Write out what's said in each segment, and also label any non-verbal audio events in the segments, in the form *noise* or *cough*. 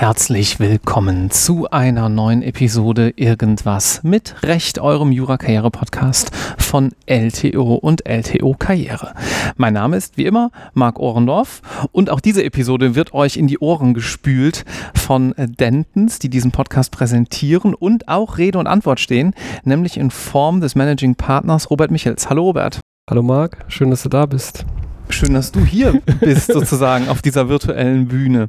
Herzlich willkommen zu einer neuen Episode Irgendwas mit Recht, eurem Jura-Karriere-Podcast von LTO und LTO Karriere. Mein Name ist wie immer Marc Ohrendorf und auch diese Episode wird euch in die Ohren gespült von Dentons, die diesen Podcast präsentieren und auch Rede und Antwort stehen, nämlich in Form des Managing Partners Robert Michels. Hallo Robert. Hallo Marc, schön, dass du da bist. Schön, dass du hier bist, *laughs* sozusagen, auf dieser virtuellen Bühne.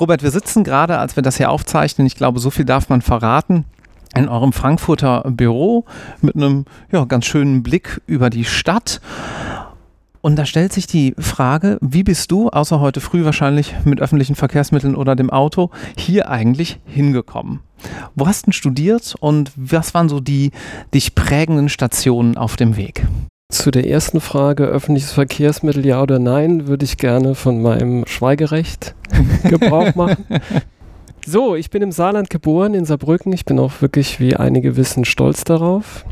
Robert, wir sitzen gerade, als wir das hier aufzeichnen, ich glaube, so viel darf man verraten, in eurem Frankfurter Büro mit einem ja, ganz schönen Blick über die Stadt. Und da stellt sich die Frage, wie bist du, außer heute früh wahrscheinlich mit öffentlichen Verkehrsmitteln oder dem Auto, hier eigentlich hingekommen? Wo hast du studiert und was waren so die dich prägenden Stationen auf dem Weg? Zu der ersten Frage, öffentliches Verkehrsmittel ja oder nein, würde ich gerne von meinem Schweigerecht *laughs* Gebrauch machen. So, ich bin im Saarland geboren, in Saarbrücken. Ich bin auch wirklich, wie einige wissen, stolz darauf.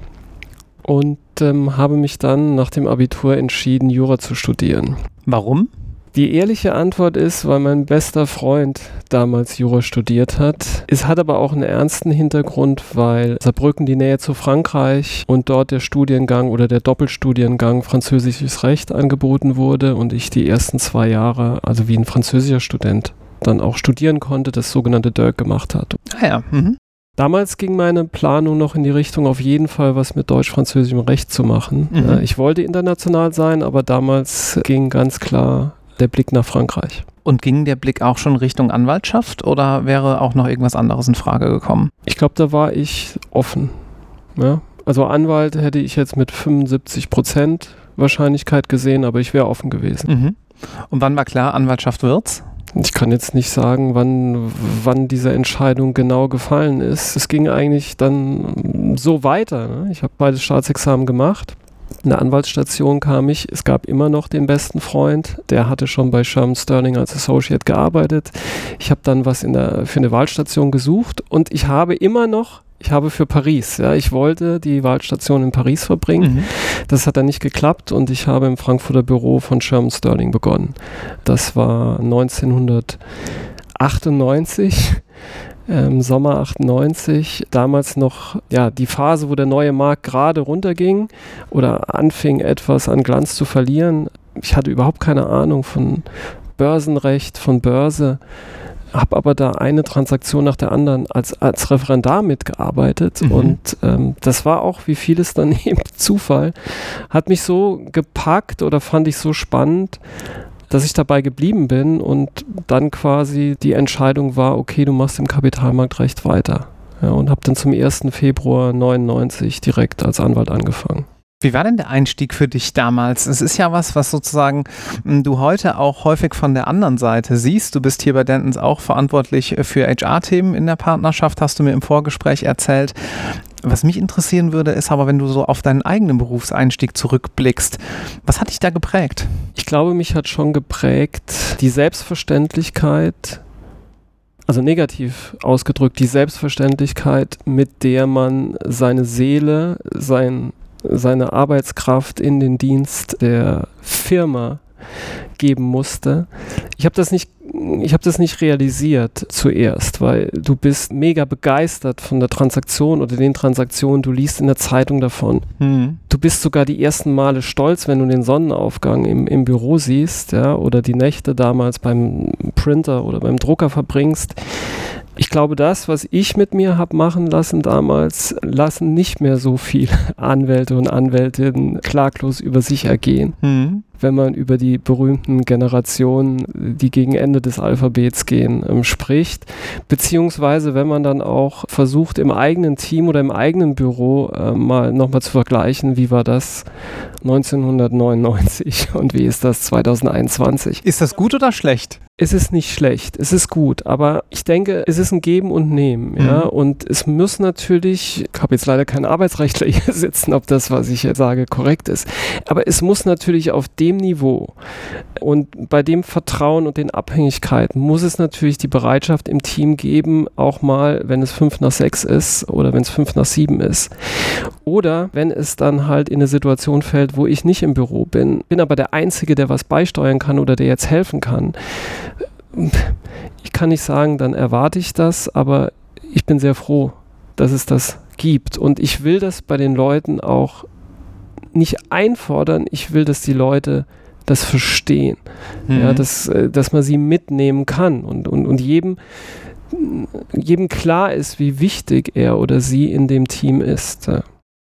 Und ähm, habe mich dann nach dem Abitur entschieden, Jura zu studieren. Warum? Die ehrliche Antwort ist, weil mein bester Freund damals Jura studiert hat. Es hat aber auch einen ernsten Hintergrund, weil Saarbrücken die Nähe zu Frankreich und dort der Studiengang oder der Doppelstudiengang Französisches Recht angeboten wurde und ich die ersten zwei Jahre, also wie ein französischer Student, dann auch studieren konnte, das sogenannte Dirk gemacht hat. Ah ja. Mhm. Damals ging meine Planung noch in die Richtung, auf jeden Fall was mit deutsch-französischem Recht zu machen. Mhm. Ich wollte international sein, aber damals ging ganz klar der Blick nach Frankreich. Und ging der Blick auch schon Richtung Anwaltschaft oder wäre auch noch irgendwas anderes in Frage gekommen? Ich glaube, da war ich offen. Ja? Also Anwalt hätte ich jetzt mit 75 Prozent Wahrscheinlichkeit gesehen, aber ich wäre offen gewesen. Mhm. Und wann war klar, Anwaltschaft wird's? Ich kann jetzt nicht sagen, wann, wann diese Entscheidung genau gefallen ist. Es ging eigentlich dann so weiter. Ne? Ich habe beides Staatsexamen gemacht in der Anwaltsstation kam ich. Es gab immer noch den besten Freund. Der hatte schon bei Sherman Sterling als Associate gearbeitet. Ich habe dann was in der, für eine Wahlstation gesucht und ich habe immer noch ich habe für Paris, ja, ich wollte die Wahlstation in Paris verbringen. Mhm. Das hat dann nicht geklappt und ich habe im Frankfurter Büro von Sherman Sterling begonnen. Das war 1998 ähm, Sommer 98, damals noch ja, die Phase, wo der neue Markt gerade runterging oder anfing etwas an Glanz zu verlieren. Ich hatte überhaupt keine Ahnung von Börsenrecht, von Börse, habe aber da eine Transaktion nach der anderen als, als Referendar mitgearbeitet Mhm. und ähm, das war auch, wie vieles dann eben *laughs* Zufall, hat mich so gepackt oder fand ich so spannend, dass ich dabei geblieben bin und dann quasi die Entscheidung war, okay, du machst im Kapitalmarktrecht weiter. Ja, und habe dann zum 1. Februar 99 direkt als Anwalt angefangen. Wie war denn der Einstieg für dich damals? Es ist ja was, was sozusagen m, du heute auch häufig von der anderen Seite siehst. Du bist hier bei Dentons auch verantwortlich für HR-Themen in der Partnerschaft, hast du mir im Vorgespräch erzählt. Was mich interessieren würde, ist aber, wenn du so auf deinen eigenen Berufseinstieg zurückblickst, was hat dich da geprägt? Ich glaube, mich hat schon geprägt die Selbstverständlichkeit, also negativ ausgedrückt, die Selbstverständlichkeit, mit der man seine Seele, sein, seine Arbeitskraft in den Dienst der Firma geben musste. Ich habe das nicht ich habe das nicht realisiert zuerst, weil du bist mega begeistert von der Transaktion oder den Transaktionen, du liest in der Zeitung davon. Hm. Du bist sogar die ersten Male stolz, wenn du den Sonnenaufgang im, im Büro siehst, ja, oder die Nächte damals beim Printer oder beim Drucker verbringst. Ich glaube, das, was ich mit mir habe machen lassen damals, lassen nicht mehr so viele *laughs* Anwälte und Anwältinnen klaglos über sich ergehen Hm. Wenn man über die berühmten Generationen, die gegen Ende des Alphabets gehen, ähm, spricht. Beziehungsweise, wenn man dann auch versucht, im eigenen Team oder im eigenen Büro äh, mal nochmal zu vergleichen, wie war das 1999 *laughs* und wie ist das 2021. Ist das gut oder schlecht? Es ist nicht schlecht, es ist gut, aber ich denke, es ist ein Geben und Nehmen, ja, Mhm. und es muss natürlich, ich habe jetzt leider keinen Arbeitsrechtler *laughs* hier sitzen, ob das, was ich jetzt sage, korrekt ist, aber es muss natürlich auf dem Niveau und bei dem Vertrauen und den Abhängigkeiten muss es natürlich die Bereitschaft im Team geben, auch mal, wenn es fünf nach sechs ist oder wenn es fünf nach sieben ist. Oder wenn es dann halt in eine Situation fällt, wo ich nicht im Büro bin, bin aber der Einzige, der was beisteuern kann oder der jetzt helfen kann, ich kann nicht sagen, dann erwarte ich das, aber ich bin sehr froh, dass es das gibt. Und ich will das bei den Leuten auch nicht einfordern, ich will, dass die Leute das verstehen. Mhm. Ja, dass, äh, dass man sie mitnehmen kann und, und, und jedem, jedem klar ist, wie wichtig er oder sie in dem Team ist.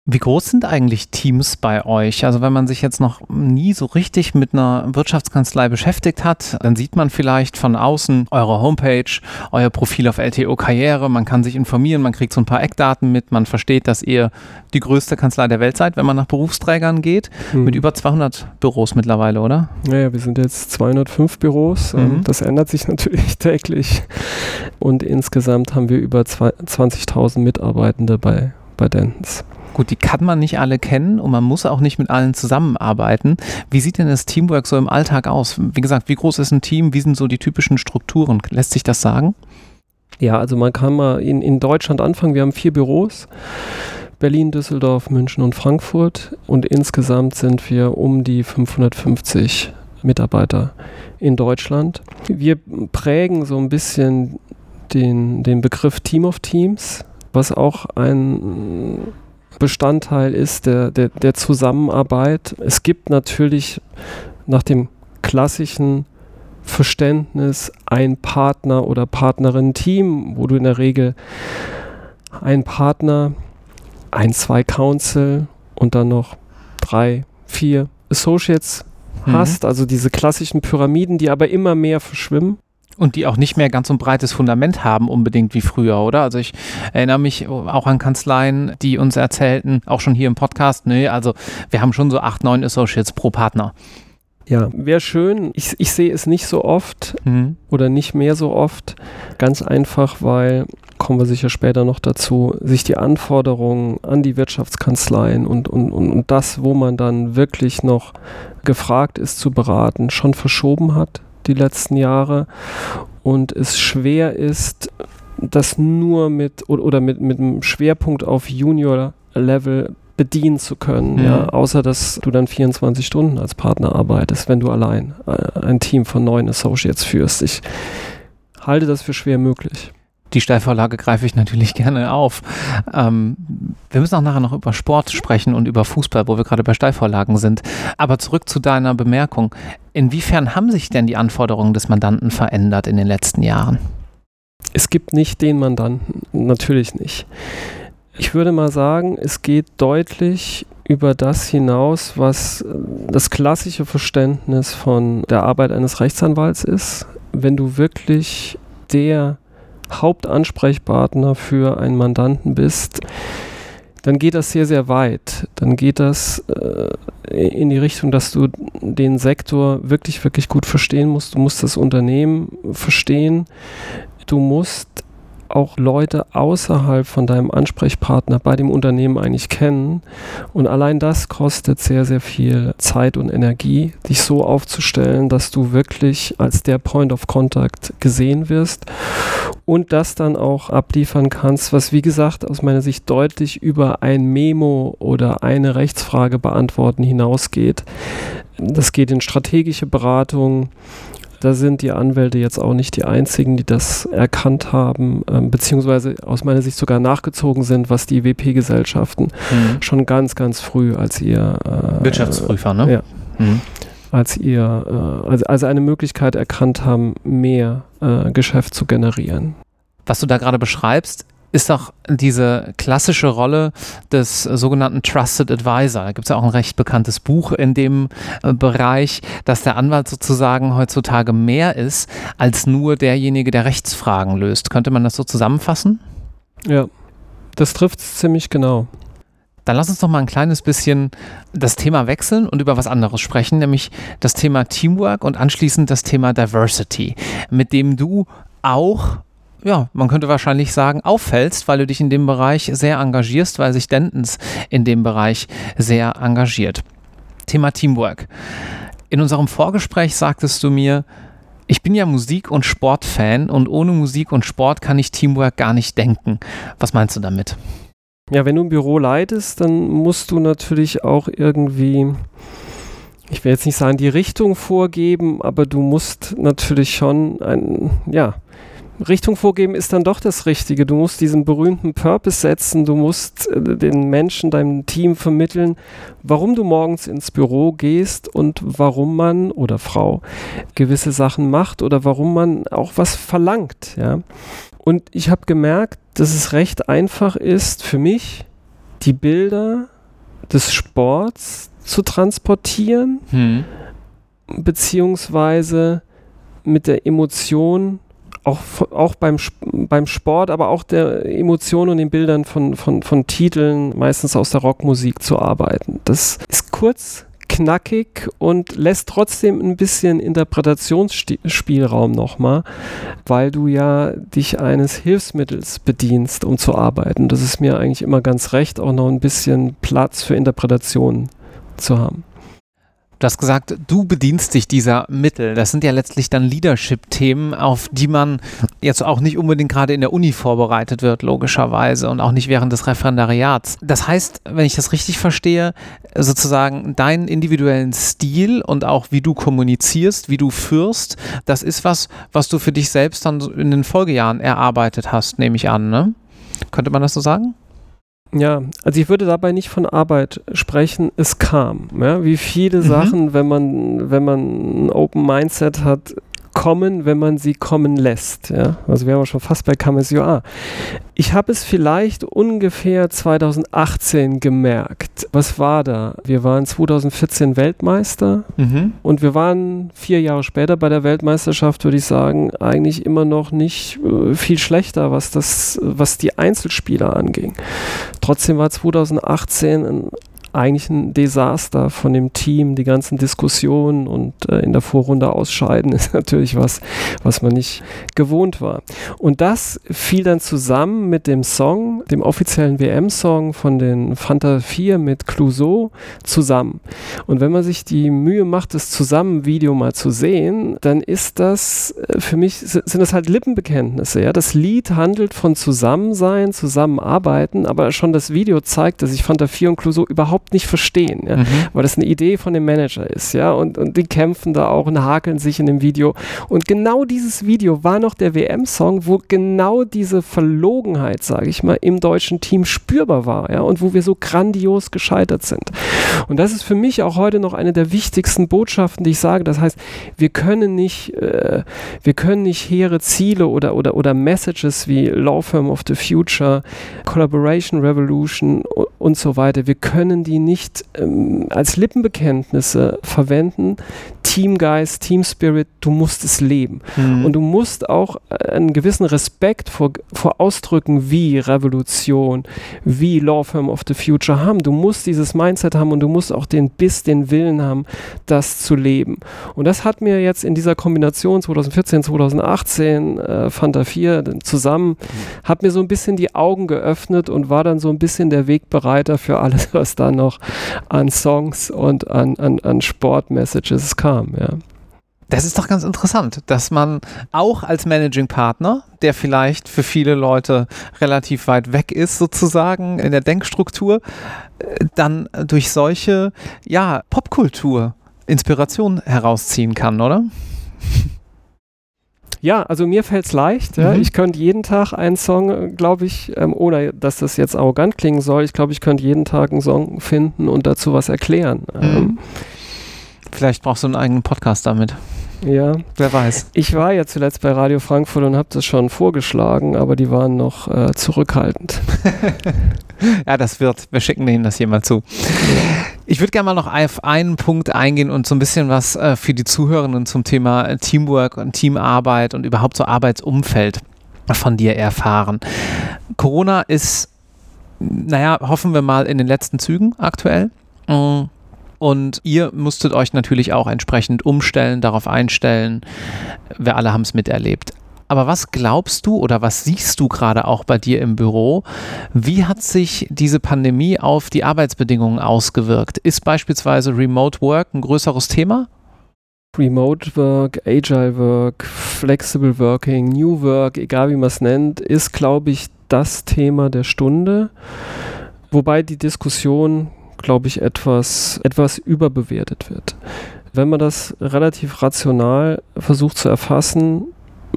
Wie groß sind eigentlich Teams bei euch? Also wenn man sich jetzt noch nie so richtig mit einer Wirtschaftskanzlei beschäftigt hat, dann sieht man vielleicht von außen eure Homepage, euer Profil auf LTO Karriere, man kann sich informieren, man kriegt so ein paar Eckdaten mit, man versteht, dass ihr die größte Kanzlei der Welt seid, wenn man nach Berufsträgern geht, mhm. mit über 200 Büros mittlerweile, oder? Naja, wir sind jetzt 205 Büros, mhm. das ändert sich *laughs* natürlich täglich und insgesamt haben wir über 20.000 Mitarbeitende bei, bei Dentons. Gut, die kann man nicht alle kennen und man muss auch nicht mit allen zusammenarbeiten. Wie sieht denn das Teamwork so im Alltag aus? Wie gesagt, wie groß ist ein Team? Wie sind so die typischen Strukturen? Lässt sich das sagen? Ja, also man kann mal in, in Deutschland anfangen. Wir haben vier Büros. Berlin, Düsseldorf, München und Frankfurt. Und insgesamt sind wir um die 550 Mitarbeiter in Deutschland. Wir prägen so ein bisschen den, den Begriff Team of Teams, was auch ein Bestandteil ist der, der, der Zusammenarbeit. Es gibt natürlich nach dem klassischen Verständnis ein Partner oder Partnerin-Team, wo du in der Regel einen Partner, ein, zwei Council und dann noch drei, vier Associates mhm. hast, also diese klassischen Pyramiden, die aber immer mehr verschwimmen. Und die auch nicht mehr ganz so ein breites Fundament haben, unbedingt wie früher, oder? Also ich erinnere mich auch an Kanzleien, die uns erzählten, auch schon hier im Podcast, nee, also wir haben schon so acht, neun Associates pro Partner. Ja, wäre schön. Ich, ich sehe es nicht so oft mhm. oder nicht mehr so oft. Ganz einfach, weil, kommen wir sicher später noch dazu, sich die Anforderungen an die Wirtschaftskanzleien und, und, und, und das, wo man dann wirklich noch gefragt ist zu beraten, schon verschoben hat die letzten Jahre und es schwer ist, das nur mit oder mit, mit einem Schwerpunkt auf Junior-Level bedienen zu können, mhm. ja, außer dass du dann 24 Stunden als Partner arbeitest, wenn du allein äh, ein Team von neun Associates führst. Ich halte das für schwer möglich die Steilvorlage greife ich natürlich gerne auf. Ähm, wir müssen auch nachher noch über Sport sprechen und über Fußball, wo wir gerade bei Steilvorlagen sind. Aber zurück zu deiner Bemerkung. Inwiefern haben sich denn die Anforderungen des Mandanten verändert in den letzten Jahren? Es gibt nicht den Mandanten, natürlich nicht. Ich würde mal sagen, es geht deutlich über das hinaus, was das klassische Verständnis von der Arbeit eines Rechtsanwalts ist. Wenn du wirklich der Hauptansprechpartner für einen Mandanten bist, dann geht das sehr, sehr weit. Dann geht das äh, in die Richtung, dass du den Sektor wirklich, wirklich gut verstehen musst. Du musst das Unternehmen verstehen. Du musst auch Leute außerhalb von deinem Ansprechpartner bei dem Unternehmen eigentlich kennen. Und allein das kostet sehr, sehr viel Zeit und Energie, dich so aufzustellen, dass du wirklich als der Point of Contact gesehen wirst und das dann auch abliefern kannst, was wie gesagt aus meiner Sicht deutlich über ein Memo oder eine Rechtsfrage beantworten hinausgeht. Das geht in strategische Beratung, da sind die Anwälte jetzt auch nicht die einzigen, die das erkannt haben, ähm, beziehungsweise aus meiner Sicht sogar nachgezogen sind, was die WP-Gesellschaften mhm. schon ganz, ganz früh als ihr äh, Wirtschaftsprüfer, ne? Ja. Mhm. Als ihr, äh, also, also eine Möglichkeit erkannt haben, mehr äh, Geschäft zu generieren. Was du da gerade beschreibst, ist doch diese klassische Rolle des sogenannten Trusted Advisor. Da gibt es ja auch ein recht bekanntes Buch in dem äh, Bereich, dass der Anwalt sozusagen heutzutage mehr ist als nur derjenige, der Rechtsfragen löst. Könnte man das so zusammenfassen? Ja, das trifft es ziemlich genau. Dann lass uns doch mal ein kleines bisschen das Thema wechseln und über was anderes sprechen, nämlich das Thema Teamwork und anschließend das Thema Diversity, mit dem du auch ja, man könnte wahrscheinlich sagen, auffällst, weil du dich in dem Bereich sehr engagierst, weil sich Dentons in dem Bereich sehr engagiert. Thema Teamwork. In unserem Vorgespräch sagtest du mir, ich bin ja Musik- und Sportfan und ohne Musik und Sport kann ich Teamwork gar nicht denken. Was meinst du damit? Ja, wenn du ein Büro leitest, dann musst du natürlich auch irgendwie ich will jetzt nicht sagen, die Richtung vorgeben, aber du musst natürlich schon ein, ja, Richtung vorgeben ist dann doch das Richtige. Du musst diesen berühmten Purpose setzen, du musst äh, den Menschen, deinem Team vermitteln, warum du morgens ins Büro gehst und warum man oder Frau gewisse Sachen macht oder warum man auch was verlangt. Ja? Und ich habe gemerkt, dass es recht einfach ist für mich, die Bilder des Sports zu transportieren, hm. beziehungsweise mit der Emotion auch, auch beim, beim Sport, aber auch der Emotion und den Bildern von, von, von Titeln, meistens aus der Rockmusik zu arbeiten. Das ist kurz, knackig und lässt trotzdem ein bisschen Interpretationsspielraum nochmal, weil du ja dich eines Hilfsmittels bedienst, um zu arbeiten. Das ist mir eigentlich immer ganz recht, auch noch ein bisschen Platz für Interpretationen zu haben. Du hast gesagt, du bedienst dich dieser Mittel. Das sind ja letztlich dann Leadership-Themen, auf die man jetzt auch nicht unbedingt gerade in der Uni vorbereitet wird, logischerweise, und auch nicht während des Referendariats. Das heißt, wenn ich das richtig verstehe, sozusagen deinen individuellen Stil und auch wie du kommunizierst, wie du führst, das ist was, was du für dich selbst dann in den Folgejahren erarbeitet hast, nehme ich an, ne? Könnte man das so sagen? Ja, also ich würde dabei nicht von Arbeit sprechen, es kam. Ja? Wie viele mhm. Sachen, wenn man, wenn man ein Open Mindset hat, kommen, wenn man sie kommen lässt. Ja? Also wir haben schon fast bei KMSUA. Ich habe es vielleicht ungefähr 2018 gemerkt. Was war da? Wir waren 2014 Weltmeister mhm. und wir waren vier Jahre später bei der Weltmeisterschaft, würde ich sagen, eigentlich immer noch nicht äh, viel schlechter, was, das, was die Einzelspieler anging. Trotzdem war 2018 ein eigentlich ein Desaster von dem Team. Die ganzen Diskussionen und äh, in der Vorrunde ausscheiden *laughs* ist natürlich was, was man nicht gewohnt war. Und das fiel dann zusammen mit dem Song, dem offiziellen WM-Song von den Fanta 4 mit Clouseau zusammen. Und wenn man sich die Mühe macht, das Zusammenvideo mal zu sehen, dann ist das äh, für mich, sind das halt Lippenbekenntnisse. Ja? Das Lied handelt von Zusammensein, Zusammenarbeiten, aber schon das Video zeigt, dass ich Fanta 4 und Clouseau überhaupt überhaupt nicht verstehen, ja? mhm. weil das eine Idee von dem Manager ist, ja, und, und die kämpfen da auch und hakeln sich in dem Video. Und genau dieses Video war noch der WM-Song, wo genau diese Verlogenheit, sage ich mal, im deutschen Team spürbar war, ja, und wo wir so grandios gescheitert sind. Und das ist für mich auch heute noch eine der wichtigsten Botschaften, die ich sage. Das heißt, wir können nicht, äh, wir können nicht hehre Ziele oder, oder, oder Messages wie Law Firm of the Future, Collaboration Revolution und so weiter, wir können die nicht ähm, als Lippenbekenntnisse verwenden. Teamgeist, Team Spirit, du musst es leben. Mhm. Und du musst auch äh, einen gewissen Respekt vor, vor Ausdrücken wie Revolution, wie Law Firm of the Future haben. Du musst dieses Mindset haben und du musst auch den Biss, den Willen haben, das zu leben. Und das hat mir jetzt in dieser Kombination 2014, 2018, äh, Fanta 4 zusammen, mhm. hat mir so ein bisschen die Augen geöffnet und war dann so ein bisschen der Wegbereiter für alles, was da noch an Songs und an, an, an Sportmessages kam, ja. Das ist doch ganz interessant, dass man auch als Managing Partner, der vielleicht für viele Leute relativ weit weg ist, sozusagen in der Denkstruktur, äh, dann durch solche, ja, Popkultur Inspiration herausziehen kann, oder? Ja, also mir fällt es leicht. Ja. Mhm. Ich könnte jeden Tag einen Song, glaube ich, ähm, ohne dass das jetzt arrogant klingen soll, ich glaube, ich könnte jeden Tag einen Song finden und dazu was erklären. Mhm. Ähm, Vielleicht brauchst du einen eigenen Podcast damit. Ja. Wer weiß. Ich war ja zuletzt bei Radio Frankfurt und habe das schon vorgeschlagen, aber die waren noch äh, zurückhaltend. *laughs* ja, das wird. Wir schicken denen das hier mal zu. Ich würde gerne mal noch auf einen Punkt eingehen und so ein bisschen was äh, für die Zuhörenden zum Thema Teamwork und Teamarbeit und überhaupt so Arbeitsumfeld von dir erfahren. Corona ist, naja, hoffen wir mal in den letzten Zügen aktuell. Mm. Und ihr musstet euch natürlich auch entsprechend umstellen, darauf einstellen. Wir alle haben es miterlebt. Aber was glaubst du oder was siehst du gerade auch bei dir im Büro? Wie hat sich diese Pandemie auf die Arbeitsbedingungen ausgewirkt? Ist beispielsweise Remote Work ein größeres Thema? Remote Work, Agile Work, Flexible Working, New Work, egal wie man es nennt, ist, glaube ich, das Thema der Stunde. Wobei die Diskussion glaube ich, etwas, etwas überbewertet wird. Wenn man das relativ rational versucht zu erfassen,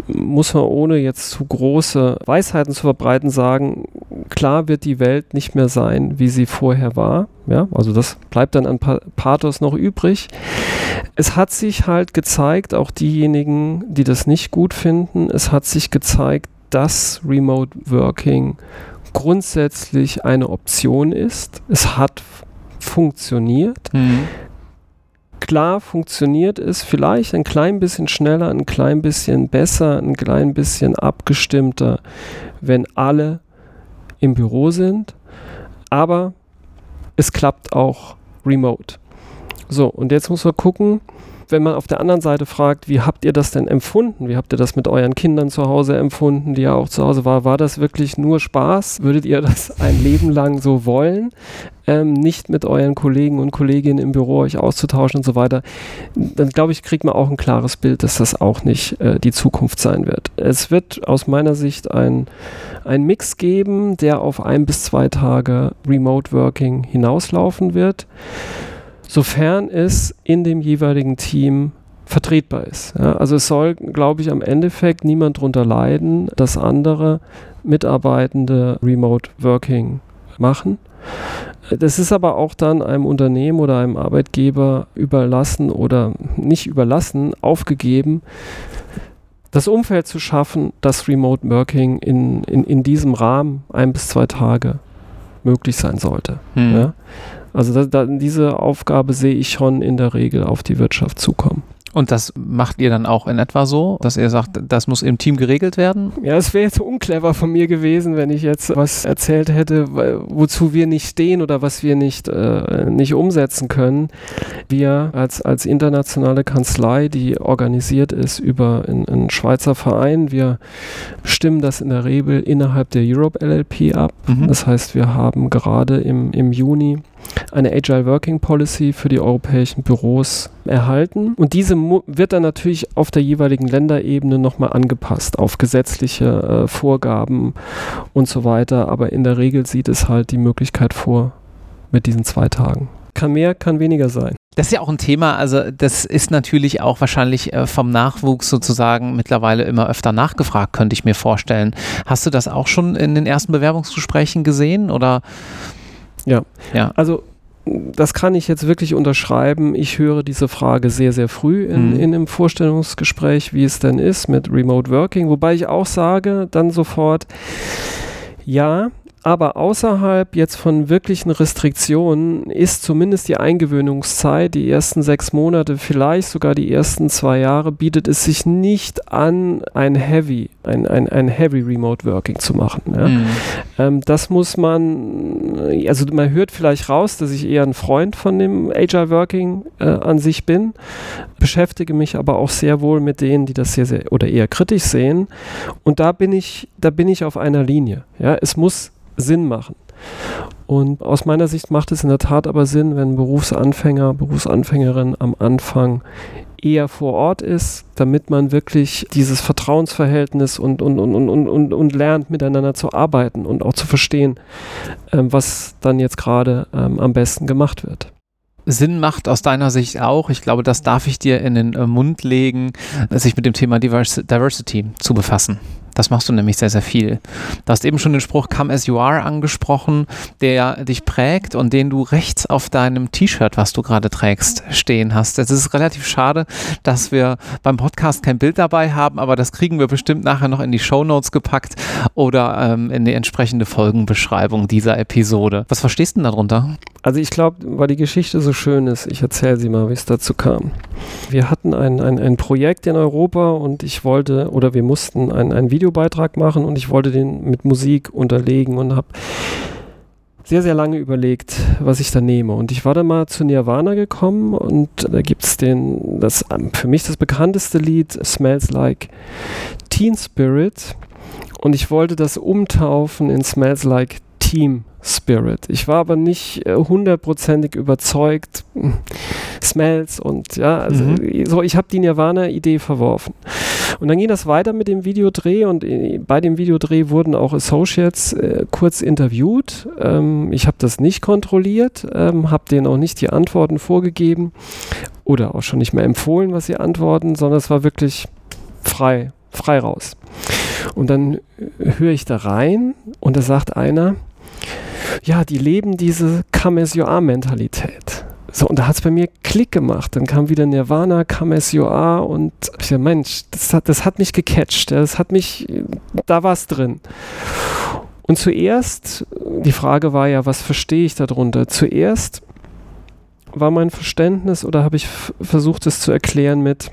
muss man ohne jetzt zu große Weisheiten zu verbreiten sagen, klar wird die Welt nicht mehr sein, wie sie vorher war. Ja, also das bleibt dann an Pathos noch übrig. Es hat sich halt gezeigt, auch diejenigen, die das nicht gut finden, es hat sich gezeigt, dass Remote Working grundsätzlich eine Option ist. Es hat funktioniert. Mhm. Klar funktioniert es vielleicht ein klein bisschen schneller, ein klein bisschen besser, ein klein bisschen abgestimmter, wenn alle im Büro sind. Aber es klappt auch remote. So, und jetzt muss man gucken, wenn man auf der anderen Seite fragt, wie habt ihr das denn empfunden? Wie habt ihr das mit euren Kindern zu Hause empfunden, die ja auch zu Hause war? War das wirklich nur Spaß? Würdet ihr das *laughs* ein Leben lang so wollen? Ähm, nicht mit euren Kollegen und Kolleginnen im Büro euch auszutauschen und so weiter, dann glaube ich, kriegt man auch ein klares Bild, dass das auch nicht äh, die Zukunft sein wird. Es wird aus meiner Sicht ein, ein Mix geben, der auf ein bis zwei Tage Remote Working hinauslaufen wird sofern es in dem jeweiligen Team vertretbar ist. Ja, also es soll, glaube ich, am Endeffekt niemand darunter leiden, dass andere Mitarbeitende Remote Working machen. Das ist aber auch dann einem Unternehmen oder einem Arbeitgeber überlassen oder nicht überlassen, aufgegeben, das Umfeld zu schaffen, dass Remote Working in, in, in diesem Rahmen ein bis zwei Tage möglich sein sollte. Hm. Ja? Also da, da, diese Aufgabe sehe ich schon in der Regel auf die Wirtschaft zukommen. Und das macht ihr dann auch in etwa so, dass ihr sagt, das muss im Team geregelt werden? Ja, es wäre jetzt unclever von mir gewesen, wenn ich jetzt was erzählt hätte, wozu wir nicht stehen oder was wir nicht, äh, nicht umsetzen können. Wir als, als internationale Kanzlei, die organisiert ist über einen Schweizer Verein, wir stimmen das in der Regel innerhalb der Europe LLP ab. Mhm. Das heißt, wir haben gerade im, im Juni eine Agile Working Policy für die europäischen Büros erhalten. Und diese wird dann natürlich auf der jeweiligen Länderebene nochmal angepasst auf gesetzliche äh, Vorgaben und so weiter. Aber in der Regel sieht es halt die Möglichkeit vor mit diesen zwei Tagen. Kann mehr, kann weniger sein. Das ist ja auch ein Thema, also das ist natürlich auch wahrscheinlich äh, vom Nachwuchs sozusagen mittlerweile immer öfter nachgefragt, könnte ich mir vorstellen. Hast du das auch schon in den ersten Bewerbungsgesprächen gesehen oder? Ja. ja. Also das kann ich jetzt wirklich unterschreiben. Ich höre diese Frage sehr, sehr früh in, mhm. in einem Vorstellungsgespräch, wie es denn ist mit Remote Working. Wobei ich auch sage dann sofort, ja, aber außerhalb jetzt von wirklichen Restriktionen ist zumindest die Eingewöhnungszeit, die ersten sechs Monate, vielleicht sogar die ersten zwei Jahre, bietet es sich nicht an, ein Heavy, ein, ein, ein Heavy Remote Working zu machen. Ja. Mhm. Ähm, das muss man, also man hört vielleicht raus, dass ich eher ein Freund von dem Agile Working äh, an sich bin, beschäftige mich aber auch sehr wohl mit denen, die das sehr, sehr oder eher kritisch sehen. Und da bin ich, da bin ich auf einer Linie. Ja, es muss Sinn machen. Und aus meiner Sicht macht es in der Tat aber Sinn, wenn Berufsanfänger, Berufsanfängerin am Anfang eher vor Ort ist, damit man wirklich dieses Vertrauensverhältnis und, und, und, und, und, und lernt, miteinander zu arbeiten und auch zu verstehen, ähm, was dann jetzt gerade ähm, am besten gemacht wird. Sinn macht aus deiner Sicht auch, ich glaube, das darf ich dir in den äh, Mund legen, sich mit dem Thema Diversity zu befassen. Das machst du nämlich sehr, sehr viel. Du hast eben schon den Spruch Come as you are angesprochen, der dich prägt und den du rechts auf deinem T-Shirt, was du gerade trägst, stehen hast. Es ist relativ schade, dass wir beim Podcast kein Bild dabei haben, aber das kriegen wir bestimmt nachher noch in die Show Notes gepackt oder ähm, in die entsprechende Folgenbeschreibung dieser Episode. Was verstehst du denn darunter? Also ich glaube, weil die Geschichte so schön ist, ich erzähle sie mal, wie es dazu kam. Wir hatten ein, ein, ein Projekt in Europa und ich wollte, oder wir mussten ein, ein Video Videobeitrag machen und ich wollte den mit Musik unterlegen und habe sehr, sehr lange überlegt, was ich da nehme. Und ich war dann mal zu Nirvana gekommen und da gibt es den, das für mich das bekannteste Lied, Smells Like Teen Spirit. Und ich wollte das umtaufen in Smells Like Team Spirit. Ich war aber nicht äh, hundertprozentig überzeugt. Smells und ja, also mhm. so, ich habe die Nirvana-Idee verworfen. Und dann ging das weiter mit dem Videodreh und äh, bei dem Videodreh wurden auch Associates äh, kurz interviewt. Ähm, ich habe das nicht kontrolliert, ähm, habe denen auch nicht die Antworten vorgegeben oder auch schon nicht mehr empfohlen, was sie antworten, sondern es war wirklich frei, frei raus. Und dann höre ich da rein und da sagt einer, ja, die leben diese Come as you are Mentalität. So, und da hat es bei mir Klick gemacht. Dann kam wieder Nirvana, you are und ich dachte, Mensch, das hat, das hat mich gecatcht. Das hat mich, da war es drin. Und zuerst, die Frage war ja, was verstehe ich darunter? Zuerst war mein Verständnis oder habe ich versucht, es zu erklären mit,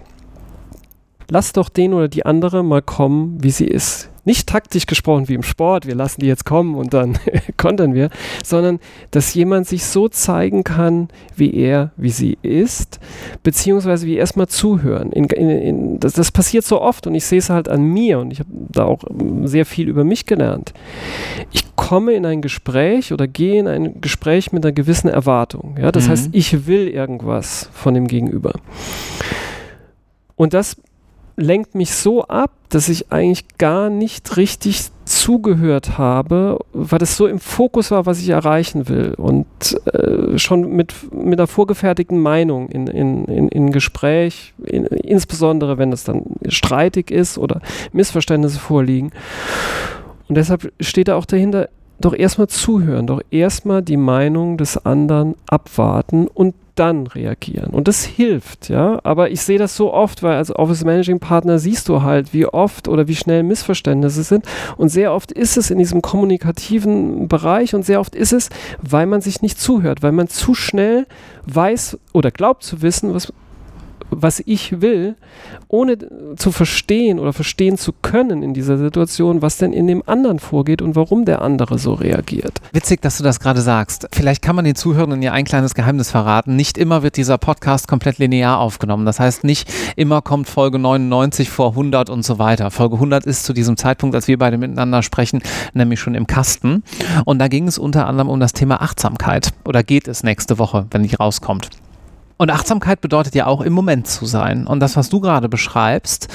lass doch den oder die andere mal kommen, wie sie ist. Nicht taktisch gesprochen wie im Sport, wir lassen die jetzt kommen und dann *laughs* kontern wir, sondern dass jemand sich so zeigen kann, wie er, wie sie ist, beziehungsweise wie erstmal zuhören. In, in, in, das, das, passiert so oft und ich sehe es halt an mir und ich habe da auch sehr viel über mich gelernt. Ich komme in ein Gespräch oder gehe in ein Gespräch mit einer gewissen Erwartung. Ja? Das mhm. heißt, ich will irgendwas von dem Gegenüber. Und das lenkt mich so ab, dass ich eigentlich gar nicht richtig zugehört habe, weil das so im Fokus war, was ich erreichen will und äh, schon mit, mit einer vorgefertigten Meinung in, in, in, in Gespräch, in, insbesondere wenn es dann streitig ist oder Missverständnisse vorliegen. Und deshalb steht da auch dahinter, doch erstmal zuhören, doch erstmal die Meinung des anderen abwarten und dann reagieren. Und das hilft, ja. Aber ich sehe das so oft, weil als Office Managing Partner siehst du halt, wie oft oder wie schnell Missverständnisse sind. Und sehr oft ist es in diesem kommunikativen Bereich und sehr oft ist es, weil man sich nicht zuhört, weil man zu schnell weiß oder glaubt zu wissen, was was ich will, ohne zu verstehen oder verstehen zu können in dieser Situation, was denn in dem anderen vorgeht und warum der andere so reagiert. Witzig, dass du das gerade sagst. Vielleicht kann man den Zuhörern ja ein kleines Geheimnis verraten. Nicht immer wird dieser Podcast komplett linear aufgenommen. Das heißt, nicht immer kommt Folge 99 vor 100 und so weiter. Folge 100 ist zu diesem Zeitpunkt, als wir beide miteinander sprechen, nämlich schon im Kasten. Und da ging es unter anderem um das Thema Achtsamkeit. Oder geht es nächste Woche, wenn die rauskommt. Und Achtsamkeit bedeutet ja auch im Moment zu sein. Und das, was du gerade beschreibst,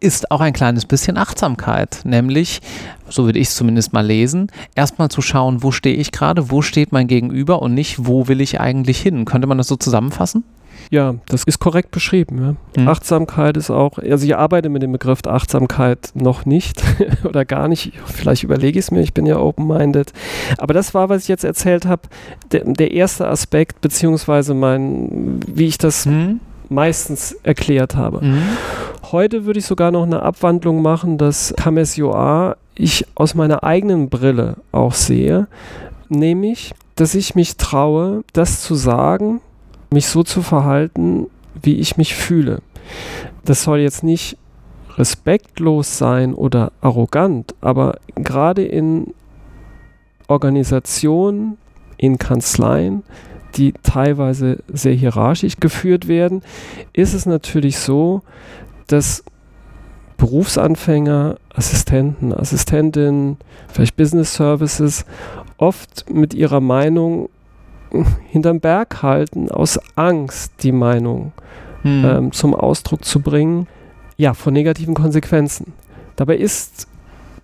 ist auch ein kleines bisschen Achtsamkeit, nämlich, so würde ich es zumindest mal lesen, erstmal zu schauen, wo stehe ich gerade, wo steht mein Gegenüber und nicht, wo will ich eigentlich hin. Könnte man das so zusammenfassen? Ja, das ist korrekt beschrieben. Ja. Mhm. Achtsamkeit ist auch, also ich arbeite mit dem Begriff Achtsamkeit noch nicht *laughs* oder gar nicht. Vielleicht überlege ich es mir, ich bin ja open-minded. Aber das war, was ich jetzt erzählt habe, der, der, erste Aspekt, beziehungsweise mein, wie ich das mhm. meistens erklärt habe. Mhm. Heute würde ich sogar noch eine Abwandlung machen, dass Kamesyoa ich aus meiner eigenen Brille auch sehe, nämlich, dass ich mich traue, das zu sagen, mich so zu verhalten, wie ich mich fühle. Das soll jetzt nicht respektlos sein oder arrogant, aber gerade in Organisationen, in Kanzleien, die teilweise sehr hierarchisch geführt werden, ist es natürlich so, dass Berufsanfänger, Assistenten, Assistentinnen, vielleicht Business Services oft mit ihrer Meinung hinterm Berg halten, aus Angst die Meinung hm. ähm, zum Ausdruck zu bringen, ja, von negativen Konsequenzen. Dabei ist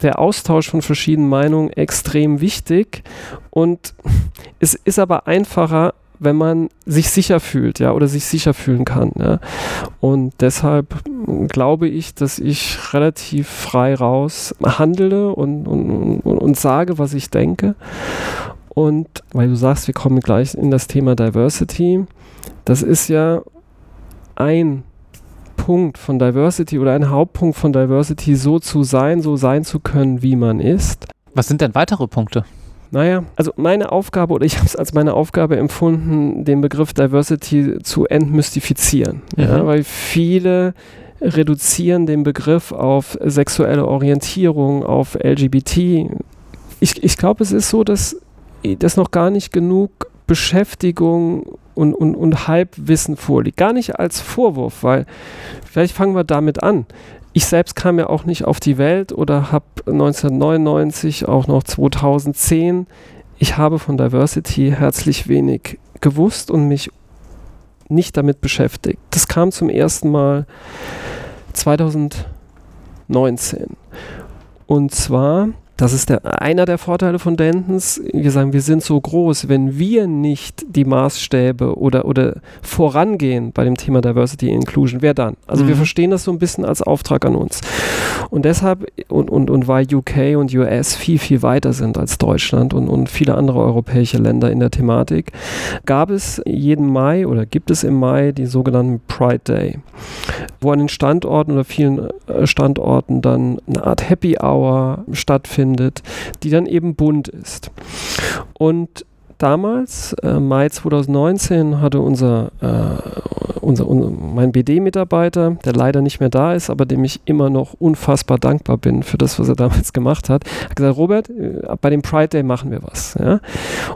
der Austausch von verschiedenen Meinungen extrem wichtig und *laughs* es ist aber einfacher, wenn man sich sicher fühlt, ja, oder sich sicher fühlen kann. Ja. Und deshalb glaube ich, dass ich relativ frei raus handle und, und, und, und sage, was ich denke. Und weil du sagst, wir kommen gleich in das Thema Diversity, das ist ja ein Punkt von Diversity oder ein Hauptpunkt von Diversity, so zu sein, so sein zu können, wie man ist. Was sind denn weitere Punkte? Naja, also meine Aufgabe oder ich habe es als meine Aufgabe empfunden, den Begriff Diversity zu entmystifizieren. Mhm. Ja, weil viele reduzieren den Begriff auf sexuelle Orientierung, auf LGBT. Ich, ich glaube, es ist so, dass dass noch gar nicht genug Beschäftigung und, und, und Halbwissen vorliegt. Gar nicht als Vorwurf, weil vielleicht fangen wir damit an. Ich selbst kam ja auch nicht auf die Welt oder habe 1999, auch noch 2010, ich habe von Diversity herzlich wenig gewusst und mich nicht damit beschäftigt. Das kam zum ersten Mal 2000 19. Und zwar das ist der, einer der Vorteile von Dentons. Wir sagen, wir sind so groß, wenn wir nicht die Maßstäbe oder, oder vorangehen bei dem Thema Diversity Inclusion, wer dann? Also mhm. wir verstehen das so ein bisschen als Auftrag an uns. Und deshalb, und, und, und weil UK und US viel, viel weiter sind als Deutschland und, und viele andere europäische Länder in der Thematik, gab es jeden Mai oder gibt es im Mai die sogenannten Pride Day, wo an den Standorten oder vielen äh, Standorten dann eine Art Happy Hour stattfindet findet, die dann eben bunt ist. Und damals, äh, Mai 2019, hatte unser, äh, unser, unser mein BD-Mitarbeiter, der leider nicht mehr da ist, aber dem ich immer noch unfassbar dankbar bin für das, was er *laughs* damals gemacht hat, hat gesagt, Robert, äh, bei dem Pride Day machen wir was. Ja?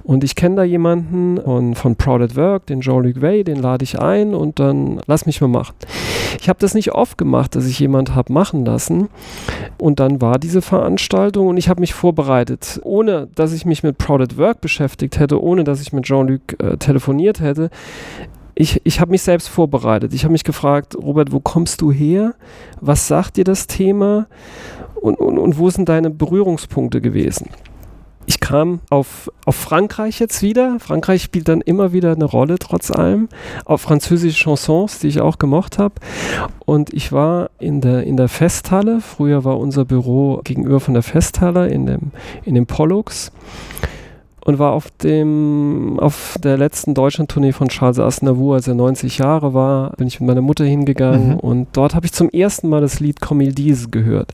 Und ich kenne da jemanden von, von Proud at Work, den Jean-Luc Way, den lade ich ein und dann lass mich mal machen. Ich habe das nicht oft gemacht, dass ich jemand habe machen lassen. Und dann war diese Veranstaltung und ich habe mich vorbereitet, ohne dass ich mich mit Proud at Work beschäftigt hätte, ohne dass ich mit Jean-Luc äh, telefoniert hätte. Ich, ich habe mich selbst vorbereitet. Ich habe mich gefragt, Robert, wo kommst du her? Was sagt dir das Thema? Und, und, und wo sind deine Berührungspunkte gewesen? ich kam auf, auf Frankreich jetzt wieder. Frankreich spielt dann immer wieder eine Rolle, trotz allem. Auf französische Chansons, die ich auch gemocht habe. Und ich war in der, in der Festhalle. Früher war unser Büro gegenüber von der Festhalle in dem, in dem Pollux und war auf dem auf der letzten Deutschland-Tournee von Charles Aznavour, als er 90 Jahre war, bin ich mit meiner Mutter hingegangen mhm. und dort habe ich zum ersten Mal das Lied Comme gehört.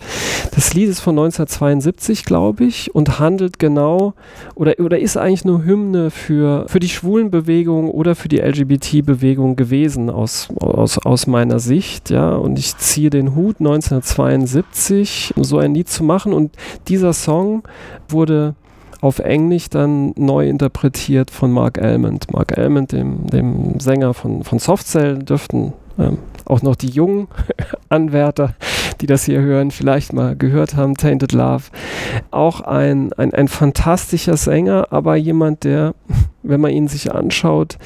Das Lied ist von 1972, glaube ich, und handelt genau oder, oder ist eigentlich nur Hymne für, für die Schwulenbewegung oder für die LGBT-Bewegung gewesen aus, aus, aus meiner Sicht, ja, und ich ziehe den Hut 1972, um so ein Lied zu machen und dieser Song wurde auf Englisch dann neu interpretiert von Mark Almond. Mark Almond, dem, dem Sänger von, von Softcell, dürften ähm, auch noch die jungen *laughs* Anwärter, die das hier hören, vielleicht mal gehört haben, Tainted Love. Auch ein, ein, ein fantastischer Sänger, aber jemand, der, *laughs* wenn man ihn sich anschaut,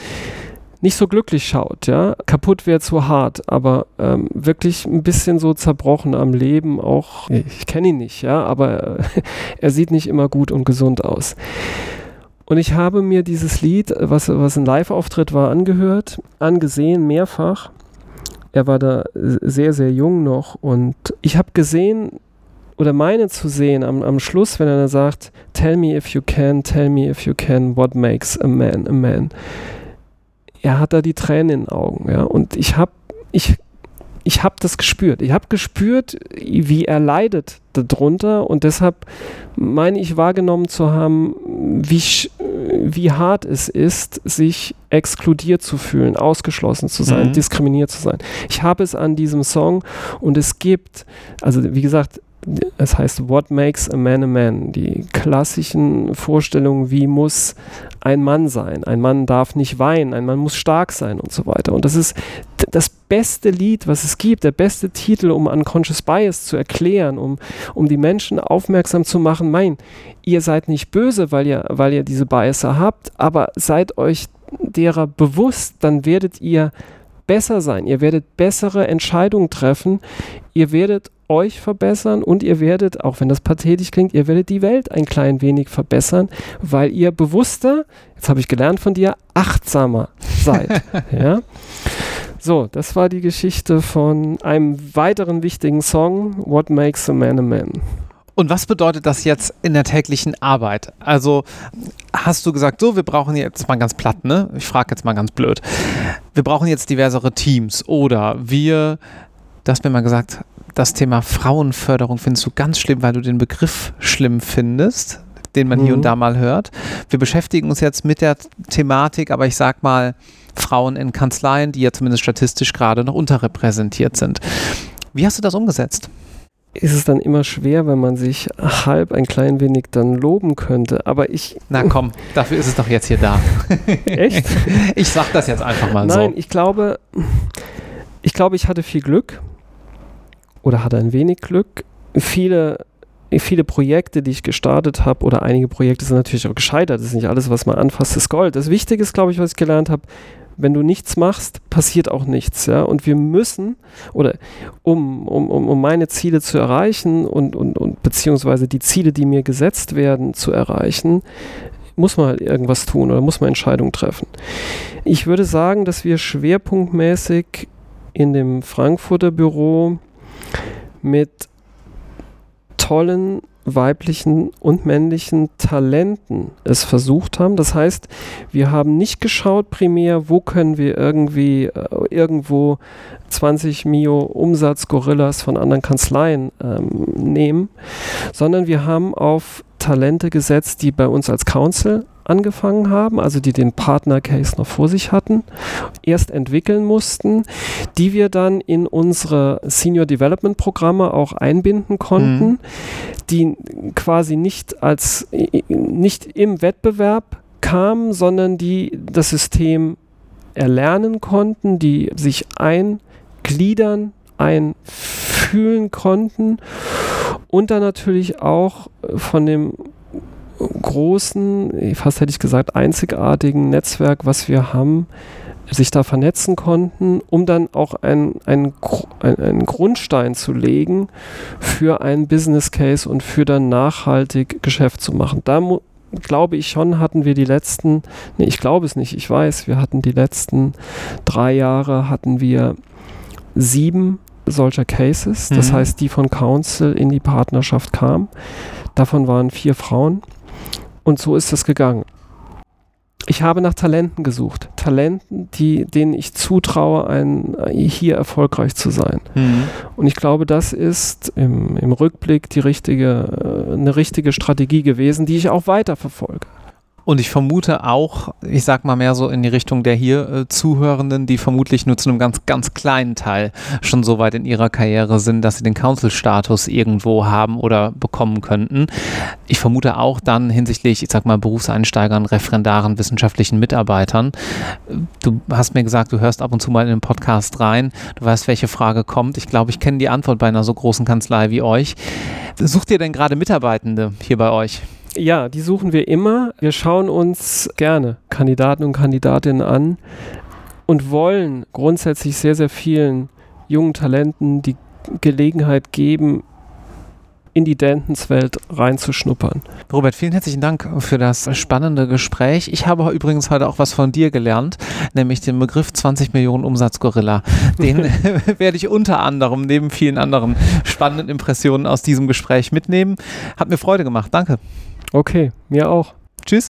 nicht so glücklich schaut, ja. Kaputt wäre zu hart, aber ähm, wirklich ein bisschen so zerbrochen am Leben, auch, ich kenne ihn nicht, ja, aber äh, *laughs* er sieht nicht immer gut und gesund aus. Und ich habe mir dieses Lied, was, was ein Live-Auftritt war, angehört, angesehen, mehrfach. Er war da sehr, sehr jung noch und ich habe gesehen, oder meine zu sehen am, am Schluss, wenn er dann sagt, Tell me if you can, tell me if you can, what makes a man a man er hat da die Tränen in den Augen. Ja? Und ich habe ich, ich hab das gespürt. Ich habe gespürt, wie er leidet darunter und deshalb meine ich wahrgenommen zu haben, wie, wie hart es ist, sich exkludiert zu fühlen, ausgeschlossen zu sein, mhm. diskriminiert zu sein. Ich habe es an diesem Song und es gibt, also wie gesagt, es heißt What Makes a Man a Man? Die klassischen Vorstellungen, wie muss ein Mann sein? Ein Mann darf nicht weinen, ein Mann muss stark sein und so weiter. Und das ist das beste Lied, was es gibt, der beste Titel, um Unconscious Bias zu erklären, um, um die Menschen aufmerksam zu machen, mein, ihr seid nicht böse, weil ihr, weil ihr diese Biaser habt, aber seid euch derer bewusst, dann werdet ihr besser sein, ihr werdet bessere Entscheidungen treffen, ihr werdet euch verbessern und ihr werdet, auch wenn das pathetisch klingt, ihr werdet die Welt ein klein wenig verbessern, weil ihr bewusster, jetzt habe ich gelernt von dir, achtsamer seid. *laughs* ja? So, das war die Geschichte von einem weiteren wichtigen Song, What Makes a Man a Man. Und was bedeutet das jetzt in der täglichen Arbeit? Also hast du gesagt, so, wir brauchen jetzt mal ganz platt, ne? Ich frage jetzt mal ganz blöd. Wir brauchen jetzt diversere Teams oder wir, du hast mir mal gesagt, das Thema Frauenförderung findest du ganz schlimm, weil du den Begriff schlimm findest, den man mhm. hier und mhm. da mal hört. Wir beschäftigen uns jetzt mit der Thematik, aber ich sag mal, Frauen in Kanzleien, die ja zumindest statistisch gerade noch unterrepräsentiert sind. Wie hast du das umgesetzt? Ist es dann immer schwer, wenn man sich halb ein klein wenig dann loben könnte. Aber ich. Na komm, dafür ist es doch jetzt hier da. *laughs* Echt? Ich sag das jetzt einfach mal Nein, so. Nein, ich glaube, ich glaube, ich hatte viel Glück oder hatte ein wenig Glück. Viele, viele Projekte, die ich gestartet habe, oder einige Projekte sind natürlich auch gescheitert. Das ist nicht alles, was man anfasst, ist Gold. Das Wichtige ist, glaube ich, was ich gelernt habe, Wenn du nichts machst, passiert auch nichts. Ja? Und wir müssen, oder um, um, um, meine Ziele zu erreichen und, und, und beziehungsweise die Ziele, die mir gesetzt werden, zu erreichen, muss man halt irgendwas tun oder muss man Entscheidungen treffen. Ich würde sagen, dass wir schwerpunktmäßig in dem Frankfurter Büro mit tollen weiblichen und männlichen Talenten es versucht haben. Das heißt, wir haben nicht geschaut primär, wo können wir irgendwie äh, irgendwo 20 Mio Umsatz Gorillas von anderen Kanzleien ähm, nehmen, sondern wir haben auf Talente gesetzt, die bei uns als Council angefangen haben, also die den Partner-Case noch vor sich hatten, erst entwickeln mussten, die wir dann in unsere Senior Development Programme auch einbinden konnten, mhm. die quasi nicht als nicht im Wettbewerb kamen, sondern die das System erlernen konnten, die sich eingliedern, einfühlen konnten und dann natürlich auch von dem großen, fast hätte ich gesagt, einzigartigen Netzwerk, was wir haben, sich da vernetzen konnten, um dann auch einen ein, ein Grundstein zu legen für einen Business Case und für dann nachhaltig Geschäft zu machen. Da glaube ich schon, hatten wir die letzten, nee, ich glaube es nicht, ich weiß, wir hatten die letzten drei Jahre, hatten wir sieben solcher Cases, das mhm. heißt, die von Council in die Partnerschaft kamen. Davon waren vier Frauen. Und so ist es gegangen. Ich habe nach Talenten gesucht. Talenten, die, denen ich zutraue, ein, hier erfolgreich zu sein. Mhm. Und ich glaube, das ist im, im Rückblick die richtige, äh, eine richtige Strategie gewesen, die ich auch weiter verfolge. Und ich vermute auch, ich sag mal mehr so in die Richtung der hier äh, Zuhörenden, die vermutlich nur zu einem ganz, ganz kleinen Teil schon so weit in ihrer Karriere sind, dass sie den Council-Status irgendwo haben oder bekommen könnten. Ich vermute auch dann hinsichtlich, ich sag mal, Berufseinsteigern, Referendaren, wissenschaftlichen Mitarbeitern. Du hast mir gesagt, du hörst ab und zu mal in den Podcast rein. Du weißt, welche Frage kommt. Ich glaube, ich kenne die Antwort bei einer so großen Kanzlei wie euch. Sucht ihr denn gerade Mitarbeitende hier bei euch? Ja, die suchen wir immer. Wir schauen uns gerne Kandidaten und Kandidatinnen an und wollen grundsätzlich sehr, sehr vielen jungen Talenten die Gelegenheit geben, in die Dentons-Welt reinzuschnuppern. Robert, vielen herzlichen Dank für das spannende Gespräch. Ich habe übrigens heute auch was von dir gelernt, nämlich den Begriff 20 Millionen Umsatz-Gorilla. Den *laughs* *laughs* werde ich unter anderem neben vielen anderen spannenden Impressionen aus diesem Gespräch mitnehmen. Hat mir Freude gemacht. Danke. Okay, mir auch. Tschüss.